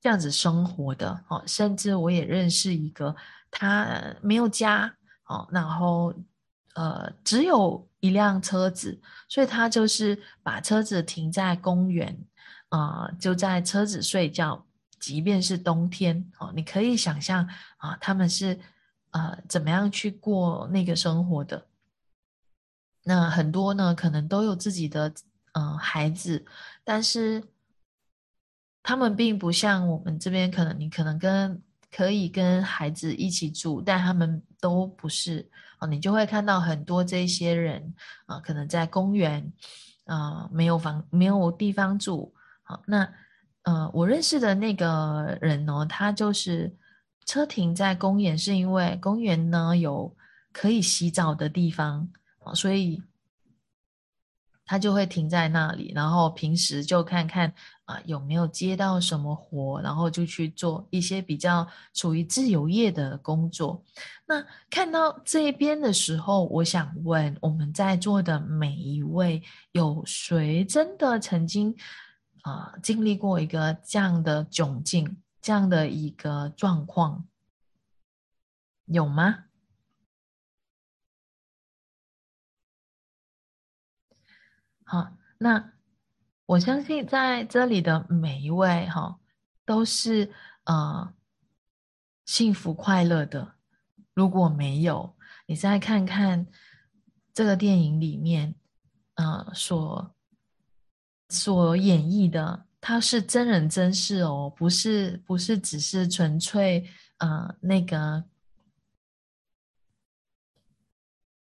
这样子生活的哦，甚至我也认识一个，他没有家哦，然后呃只有一辆车子，所以他就是把车子停在公园，啊就在车子睡觉，即便是冬天哦，你可以想象啊他们是呃怎么样去过那个生活的。那很多呢，可能都有自己的嗯孩子，但是他们并不像我们这边，可能你可能跟可以跟孩子一起住，但他们都不是啊，你就会看到很多这些人啊，可能在公园啊没有房没有地方住，好，那呃我认识的那个人呢，他就是车停在公园，是因为公园呢有可以洗澡的地方。所以，他就会停在那里，然后平时就看看啊有没有接到什么活，然后就去做一些比较属于自由业的工作。那看到这边的时候，我想问我们在座的每一位，有谁真的曾经啊经历过一个这样的窘境，这样的一个状况，有吗？好，那我相信在这里的每一位哈，都是呃幸福快乐的。如果没有，你再看看这个电影里面，呃，所所演绎的，它是真人真事哦，不是不是只是纯粹呃那个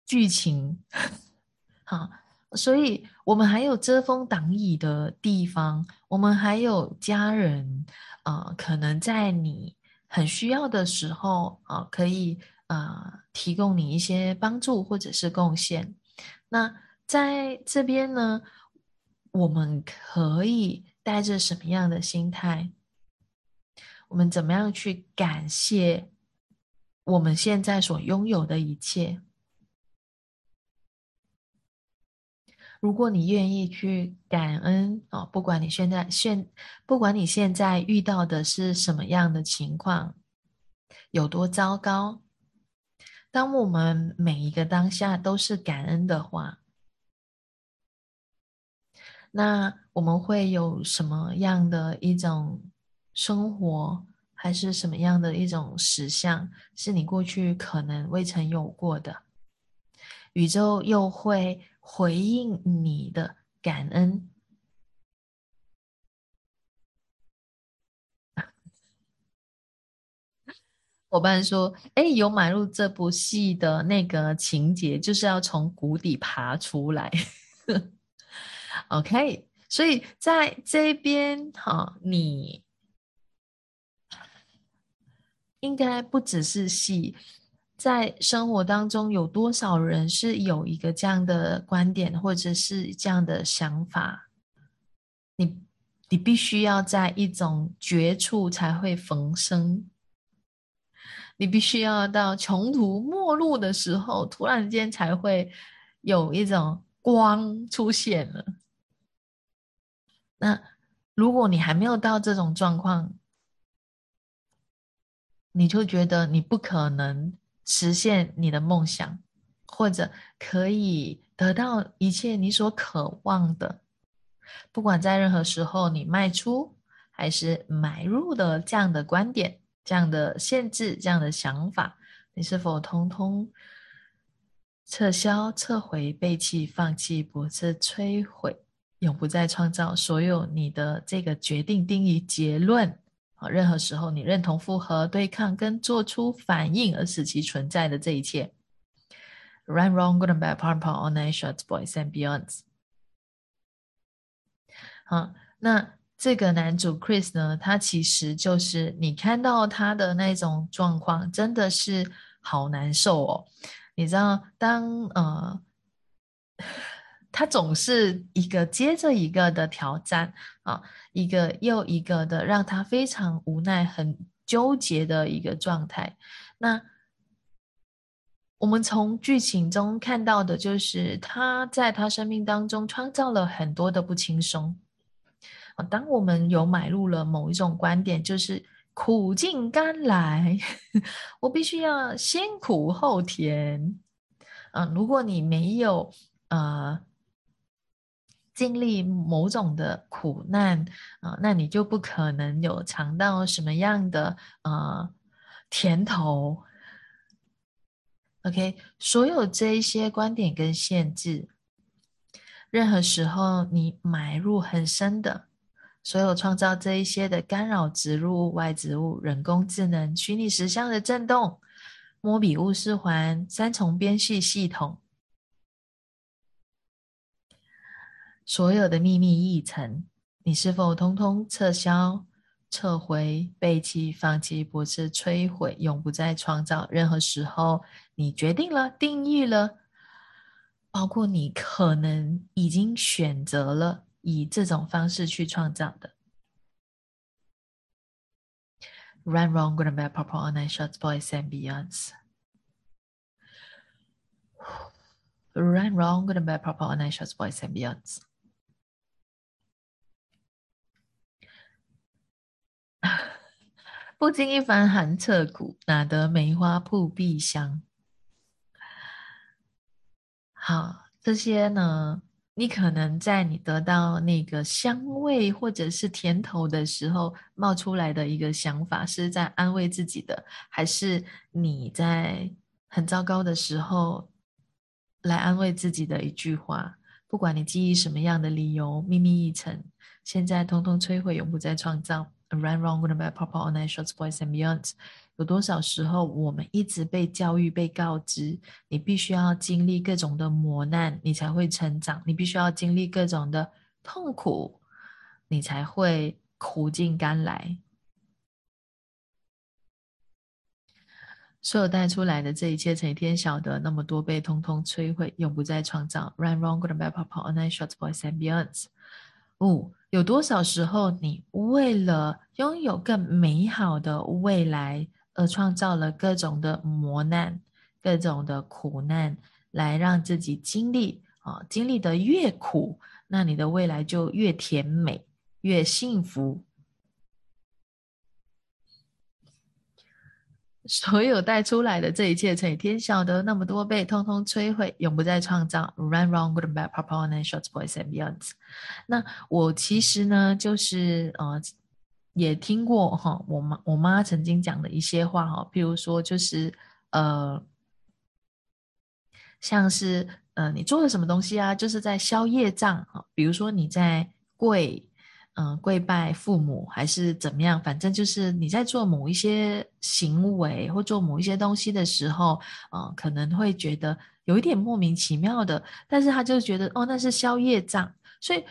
剧情，好。所以，我们还有遮风挡雨的地方，我们还有家人，呃，可能在你很需要的时候，啊，可以呃提供你一些帮助或者是贡献。那在这边呢，我们可以带着什么样的心态？我们怎么样去感谢我们现在所拥有的一切？如果你愿意去感恩哦，不管你现在现，不管你现在遇到的是什么样的情况，有多糟糕，当我们每一个当下都是感恩的话，那我们会有什么样的一种生活，还是什么样的一种实相，是你过去可能未曾有过的？宇宙又会。回应你的感恩。伙伴说：“哎，有买入这部戏的那个情节，就是要从谷底爬出来。”OK，所以在这边，哈，你应该不只是戏。在生活当中，有多少人是有一个这样的观点，或者是这样的想法？你你必须要在一种绝处才会逢生，你必须要到穷途末路的时候，突然间才会有一种光出现了。那如果你还没有到这种状况，你就觉得你不可能。实现你的梦想，或者可以得到一切你所渴望的，不管在任何时候，你卖出还是买入的这样的观点、这样的限制、这样的想法，你是否通通撤销、撤回、背弃、放弃、不是摧毁、永不再创造所有你的这个决定、定义、结论？啊，任何时候你认同、复合、对抗跟做出反应而使其存在的这一切。Run, wrong, good and bad, p a r p a r all nine shots, boys and beyonds。好，那这个男主 Chris 呢，他其实就是你看到他的那种状况，真的是好难受哦。你知道，当呃。他总是一个接着一个的挑战啊，一个又一个的，让他非常无奈、很纠结的一个状态。那我们从剧情中看到的就是，他在他生命当中创造了很多的不轻松啊。当我们有买入了某一种观点，就是苦尽甘来，我必须要先苦后甜。嗯，如果你没有呃。经历某种的苦难啊，那你就不可能有尝到什么样的呃甜头。OK，所有这一些观点跟限制，任何时候你买入很深的，所有创造这一些的干扰植入物、外植物、人工智能、虚拟实像的震动、摩比乌斯环、三重编序系统。所有的秘密议程，你是否通通撤销、撤回、背弃、放弃，不是摧毁，永不再创造？任何时候，你决定了、定义了，包括你可能已经选择了以这种方式去创造的。Run wrong, good and bad, purple, online shots, boys and beyonds. Run wrong, good and bad, purple, online shots, boys and beyonds. 不经一番寒彻骨，哪得梅花扑鼻香？好，这些呢，你可能在你得到那个香味或者是甜头的时候冒出来的一个想法，是在安慰自己的，还是你在很糟糕的时候来安慰自己的一句话？不管你基于什么样的理由，秘密一层，现在通通摧毁，永不再创造。Run wrong, good and bad, purple, online shots, boys and beyonds。有多少时候，我们一直被教育、被告知，你必须要经历各种的磨难，你才会成长；你必须要经历各种的痛苦，你才会苦尽甘来。所有带出来的这一切，成天晓得那么多，被通通摧毁，永不再创造。Run wrong, good and bad, purple, online shots, boys and beyonds。五。有多少时候，你为了拥有更美好的未来而创造了各种的磨难、各种的苦难，来让自己经历啊，经历的越苦，那你的未来就越甜美、越幸福。所有带出来的这一切，乘以天晓得那么多倍，通通摧毁，永不再创造。Run wrong, good and bad, purple and shorts, boys and beyonds。那我其实呢，就是呃，也听过哈，我妈我妈曾经讲的一些话哈，譬如说，就是呃，像是呃，你做了什么东西啊，就是在消业障哈，比如说你在跪。嗯，跪拜父母还是怎么样？反正就是你在做某一些行为或做某一些东西的时候，嗯，可能会觉得有一点莫名其妙的。但是他就觉得，哦，那是消业障，所以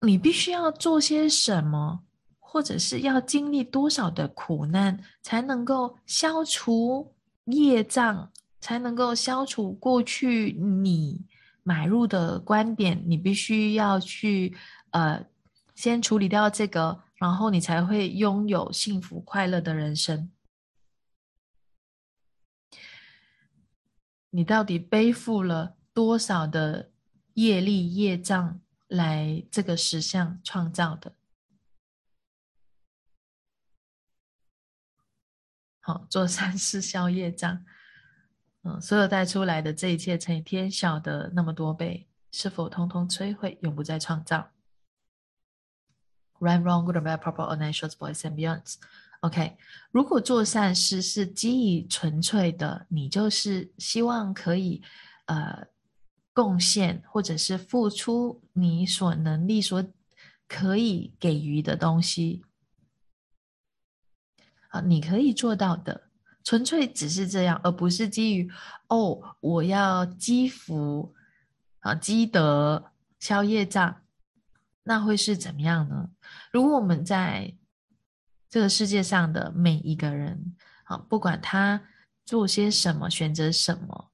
你必须要做些什么，或者是要经历多少的苦难，才能够消除业障，才能够消除过去你买入的观点。你必须要去，呃。先处理掉这个，然后你才会拥有幸福快乐的人生。你到底背负了多少的业力业障来这个实相创造的？好，做善事消业障。嗯，所有带出来的这一切乘以天晓得那么多倍，是否通通摧毁，永不再创造？Right, wrong, good, bad, proper or natural, boys and beyonds. OK，如果做善事是基于纯粹的，你就是希望可以呃贡献或者是付出你所能力所可以给予的东西啊，你可以做到的，纯粹只是这样，而不是基于哦我要积福啊积德消业障。那会是怎么样呢？如果我们在这个世界上的每一个人，啊，不管他做些什么，选择什么，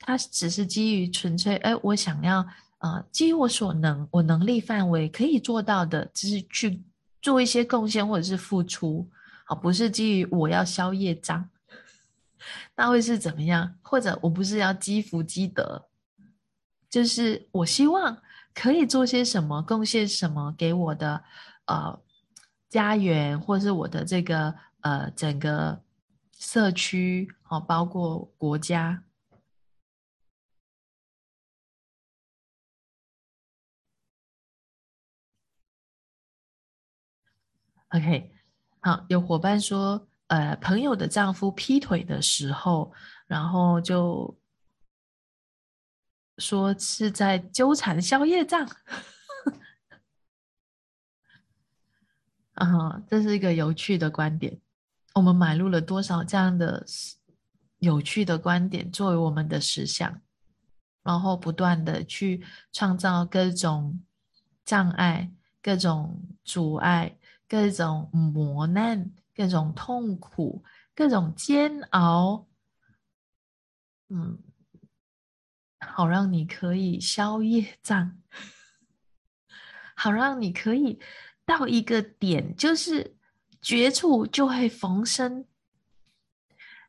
他只是基于纯粹，哎，我想要，啊，基于我所能，我能力范围可以做到的，只是去做一些贡献或者是付出，啊，不是基于我要消业障，那会是怎么样？或者我不是要积福积德，就是我希望。可以做些什么贡献？什么给我的呃家园，或是我的这个呃整个社区哦，包括国家。OK，好，有伙伴说，呃，朋友的丈夫劈腿的时候，然后就。说是在纠缠宵夜账，啊，这是一个有趣的观点。我们买入了多少这样的有趣的观点作为我们的实相，然后不断的去创造各种障碍、各种阻碍、各种磨难、各种痛苦、各种煎熬，嗯。好让你可以消业障，好让你可以到一个点，就是绝处就会逢生，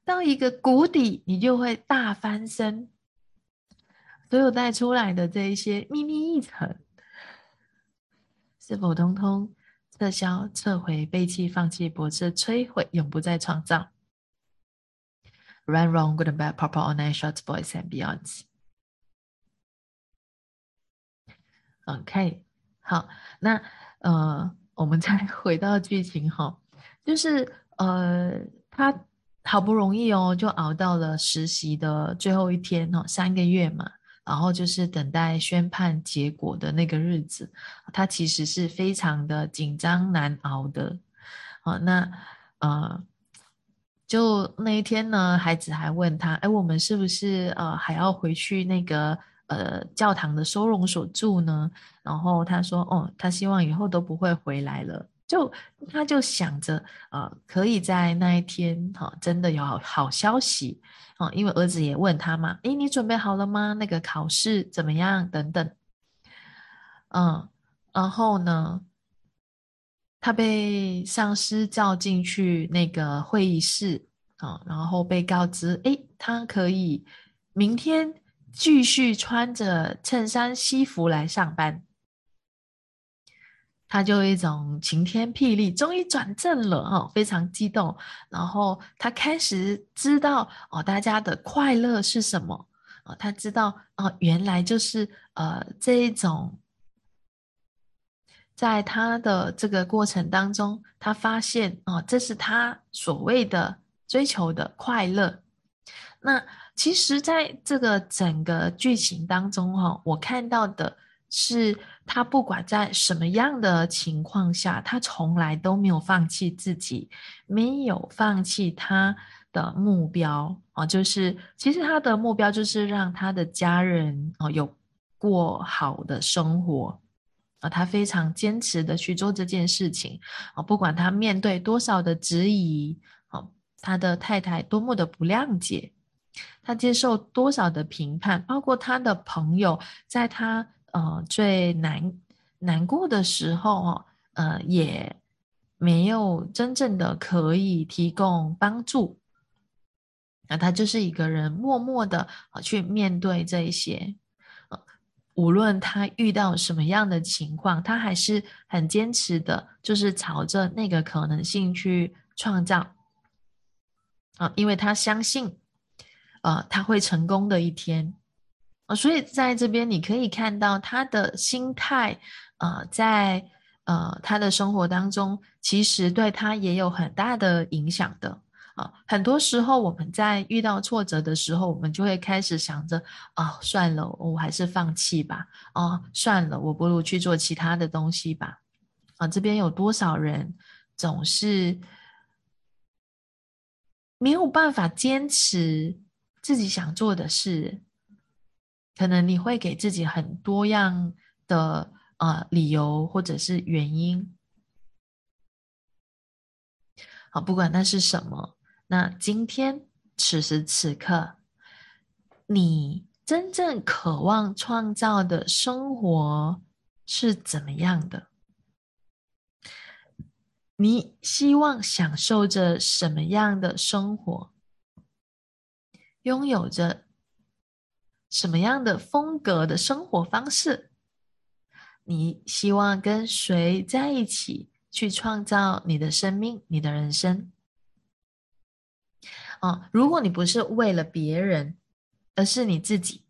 到一个谷底，你就会大翻身。所有带出来的这一些秘密议程，是否通通撤销、撤回、背弃、放弃、驳斥、摧毁，永不再创造？Run, wrong, good and bad, proper, all night, short, boys and beyonds. OK，好，那呃，我们再 回到剧情哈，就是呃，他好不容易哦，就熬到了实习的最后一天哦，三个月嘛。然后就是等待宣判结果的那个日子，他其实是非常的紧张难熬的。好，那呃，就那一天呢，孩子还问他：“哎，我们是不是呃还要回去那个呃教堂的收容所住呢？”然后他说：“哦，他希望以后都不会回来了。”就他就想着呃，可以在那一天哈，真的有好好消息。哦，因为儿子也问他嘛，诶，你准备好了吗？那个考试怎么样？等等，嗯，然后呢，他被上司叫进去那个会议室啊，然后被告知，诶，他可以明天继续穿着衬衫西服来上班。他就一种晴天霹雳，终于转正了哈，非常激动。然后他开始知道哦，大家的快乐是什么啊？他知道哦，原来就是呃这一种，在他的这个过程当中，他发现哦，这是他所谓的追求的快乐。那其实，在这个整个剧情当中哈，我看到的。是他不管在什么样的情况下，他从来都没有放弃自己，没有放弃他的目标啊，就是其实他的目标就是让他的家人啊有过好的生活啊，他非常坚持的去做这件事情啊，不管他面对多少的质疑啊，他的太太多么的不谅解，他接受多少的评判，包括他的朋友在他。呃，最难难过的时候哦，呃，也没有真正的可以提供帮助。那他就是一个人默默的啊去面对这一些，呃，无论他遇到什么样的情况，他还是很坚持的，就是朝着那个可能性去创造。啊，因为他相信，呃，他会成功的一天。啊，所以在这边你可以看到他的心态，呃，在呃他的生活当中，其实对他也有很大的影响的啊。很多时候我们在遇到挫折的时候，我们就会开始想着，啊，算了，我还是放弃吧。哦，算了，我不如去做其他的东西吧。啊，这边有多少人总是没有办法坚持自己想做的事？可能你会给自己很多样的呃理由或者是原因，好，不管那是什么，那今天此时此刻，你真正渴望创造的生活是怎么样的？你希望享受着什么样的生活？拥有着？什么样的风格的生活方式？你希望跟谁在一起去创造你的生命、你的人生？啊，如果你不是为了别人，而是你自己，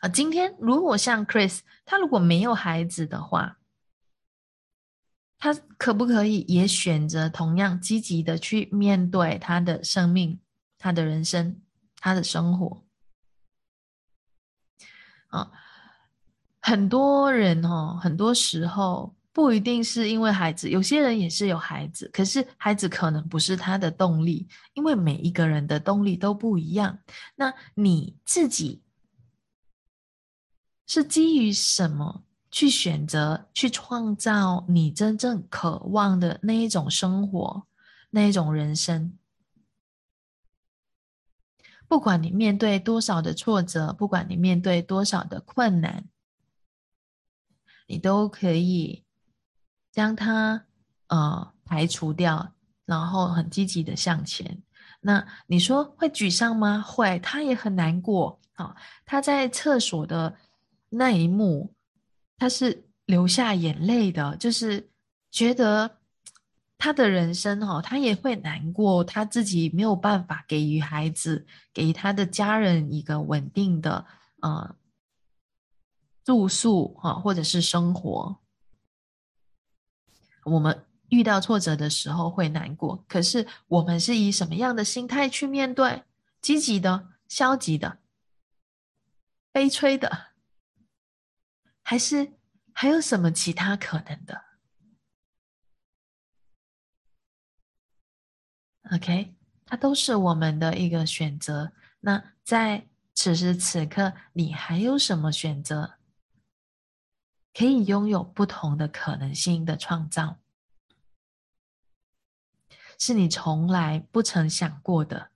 啊，今天如果像 Chris，他如果没有孩子的话，他可不可以也选择同样积极的去面对他的生命、他的人生、他的生活？啊，很多人哦，很多时候不一定是因为孩子，有些人也是有孩子，可是孩子可能不是他的动力，因为每一个人的动力都不一样。那你自己是基于什么去选择、去创造你真正渴望的那一种生活、那一种人生？不管你面对多少的挫折，不管你面对多少的困难，你都可以将它呃排除掉，然后很积极的向前。那你说会沮丧吗？会，他也很难过啊。他在厕所的那一幕，他是流下眼泪的，就是觉得。他的人生哈，他也会难过，他自己没有办法给予孩子、给他的家人一个稳定的呃住宿哈，或者是生活。我们遇到挫折的时候会难过，可是我们是以什么样的心态去面对？积极的、消极的、悲催的，还是还有什么其他可能的？OK，它都是我们的一个选择。那在此时此刻，你还有什么选择？可以拥有不同的可能性的创造，是你从来不曾想过的。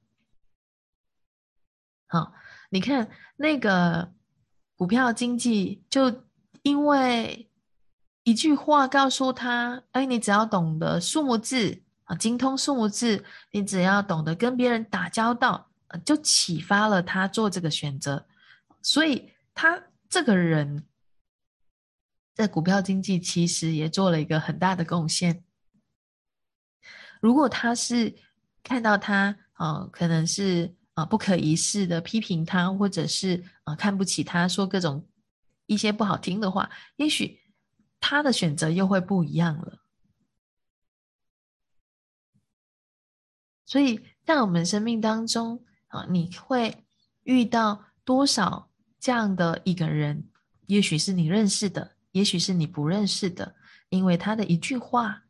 好，你看那个股票经济，就因为一句话告诉他：“哎，你只要懂得数目字。”啊，精通数字，你只要懂得跟别人打交道，就启发了他做这个选择。所以他这个人，在股票经济其实也做了一个很大的贡献。如果他是看到他，呃，可能是啊不可一世的批评他，或者是啊看不起他，说各种一些不好听的话，也许他的选择又会不一样了。所以在我们生命当中啊，你会遇到多少这样的一个人？也许是你认识的，也许是你不认识的，因为他的一句话，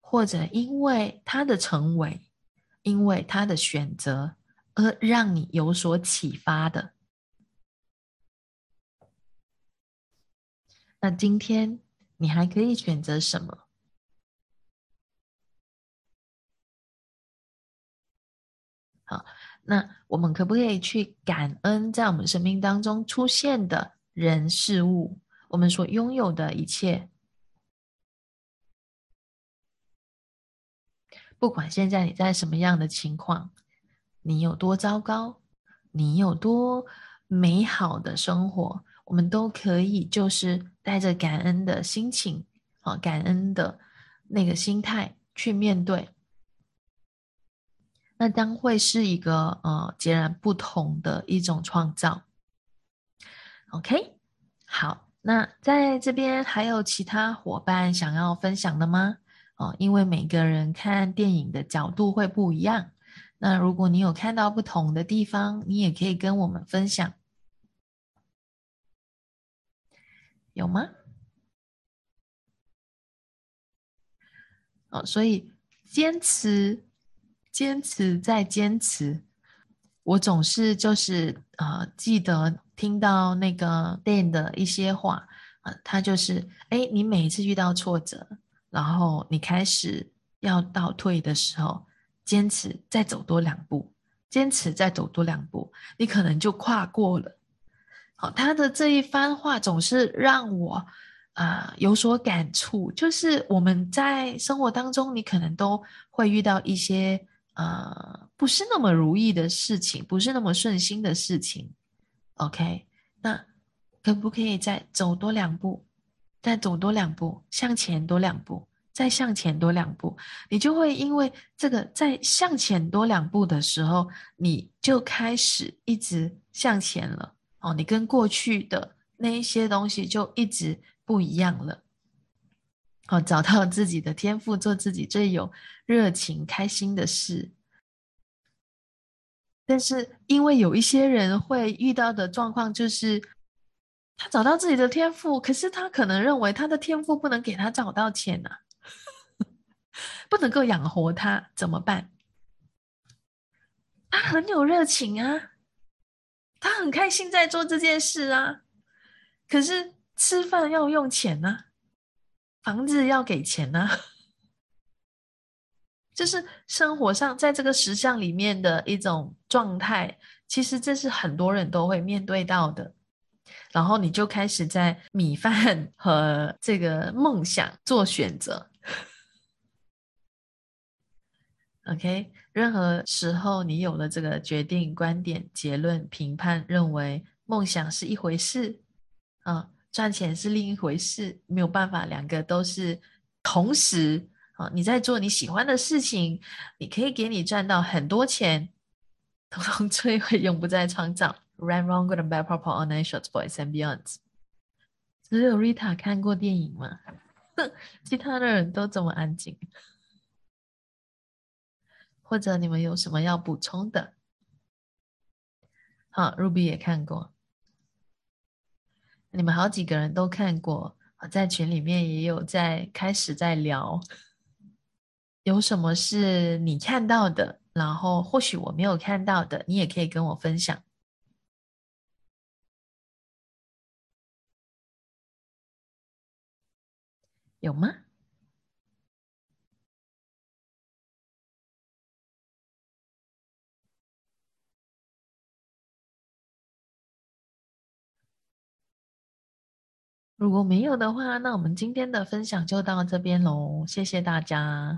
或者因为他的成为，因为他的选择，而让你有所启发的。那今天你还可以选择什么？那我们可不可以去感恩在我们生命当中出现的人事物，我们所拥有的一切？不管现在你在什么样的情况，你有多糟糕，你有多美好的生活，我们都可以就是带着感恩的心情，啊，感恩的那个心态去面对。那将会是一个呃截然不同的一种创造。OK，好，那在这边还有其他伙伴想要分享的吗？哦，因为每个人看电影的角度会不一样。那如果你有看到不同的地方，你也可以跟我们分享，有吗？哦，所以坚持。坚持再坚持，我总是就是呃记得听到那个 Dan 的一些话啊，他就是哎，你每一次遇到挫折，然后你开始要倒退的时候，坚持再走多两步，坚持再走多两步，你可能就跨过了。好，他的这一番话总是让我啊有所感触，就是我们在生活当中，你可能都会遇到一些。呃，不是那么如意的事情，不是那么顺心的事情。OK，那可不可以再走多两步，再走多两步，向前多两步，再向前多两步？你就会因为这个在向前多两步的时候，你就开始一直向前了。哦，你跟过去的那一些东西就一直不一样了。哦，找到自己的天赋，做自己最有热情、开心的事。但是，因为有一些人会遇到的状况，就是他找到自己的天赋，可是他可能认为他的天赋不能给他找到钱呐，不能够养活他，怎么办？他很有热情啊，他很开心在做这件事啊，可是吃饭要用钱呢。房子要给钱呢，就是生活上在这个实相里面的一种状态。其实这是很多人都会面对到的。然后你就开始在米饭和这个梦想做选择。OK，任何时候你有了这个决定、观点、结论、评判，认为梦想是一回事，啊，赚钱是另一回事，没有办法，两个都是同时啊。你在做你喜欢的事情，你可以给你赚到很多钱，通通摧毁，永不再创造。Right, wrong, good and bad, proper, or nice, short, boys and beyonds。只有 Rita 看过电影吗？其他的人都这么安静。或者你们有什么要补充的？好，Ruby 也看过，你们好几个人都看过，在群里面也有在开始在聊，有什么是你看到的，然后或许我没有看到的，你也可以跟我分享，有吗？如果没有的话，那我们今天的分享就到这边喽，谢谢大家。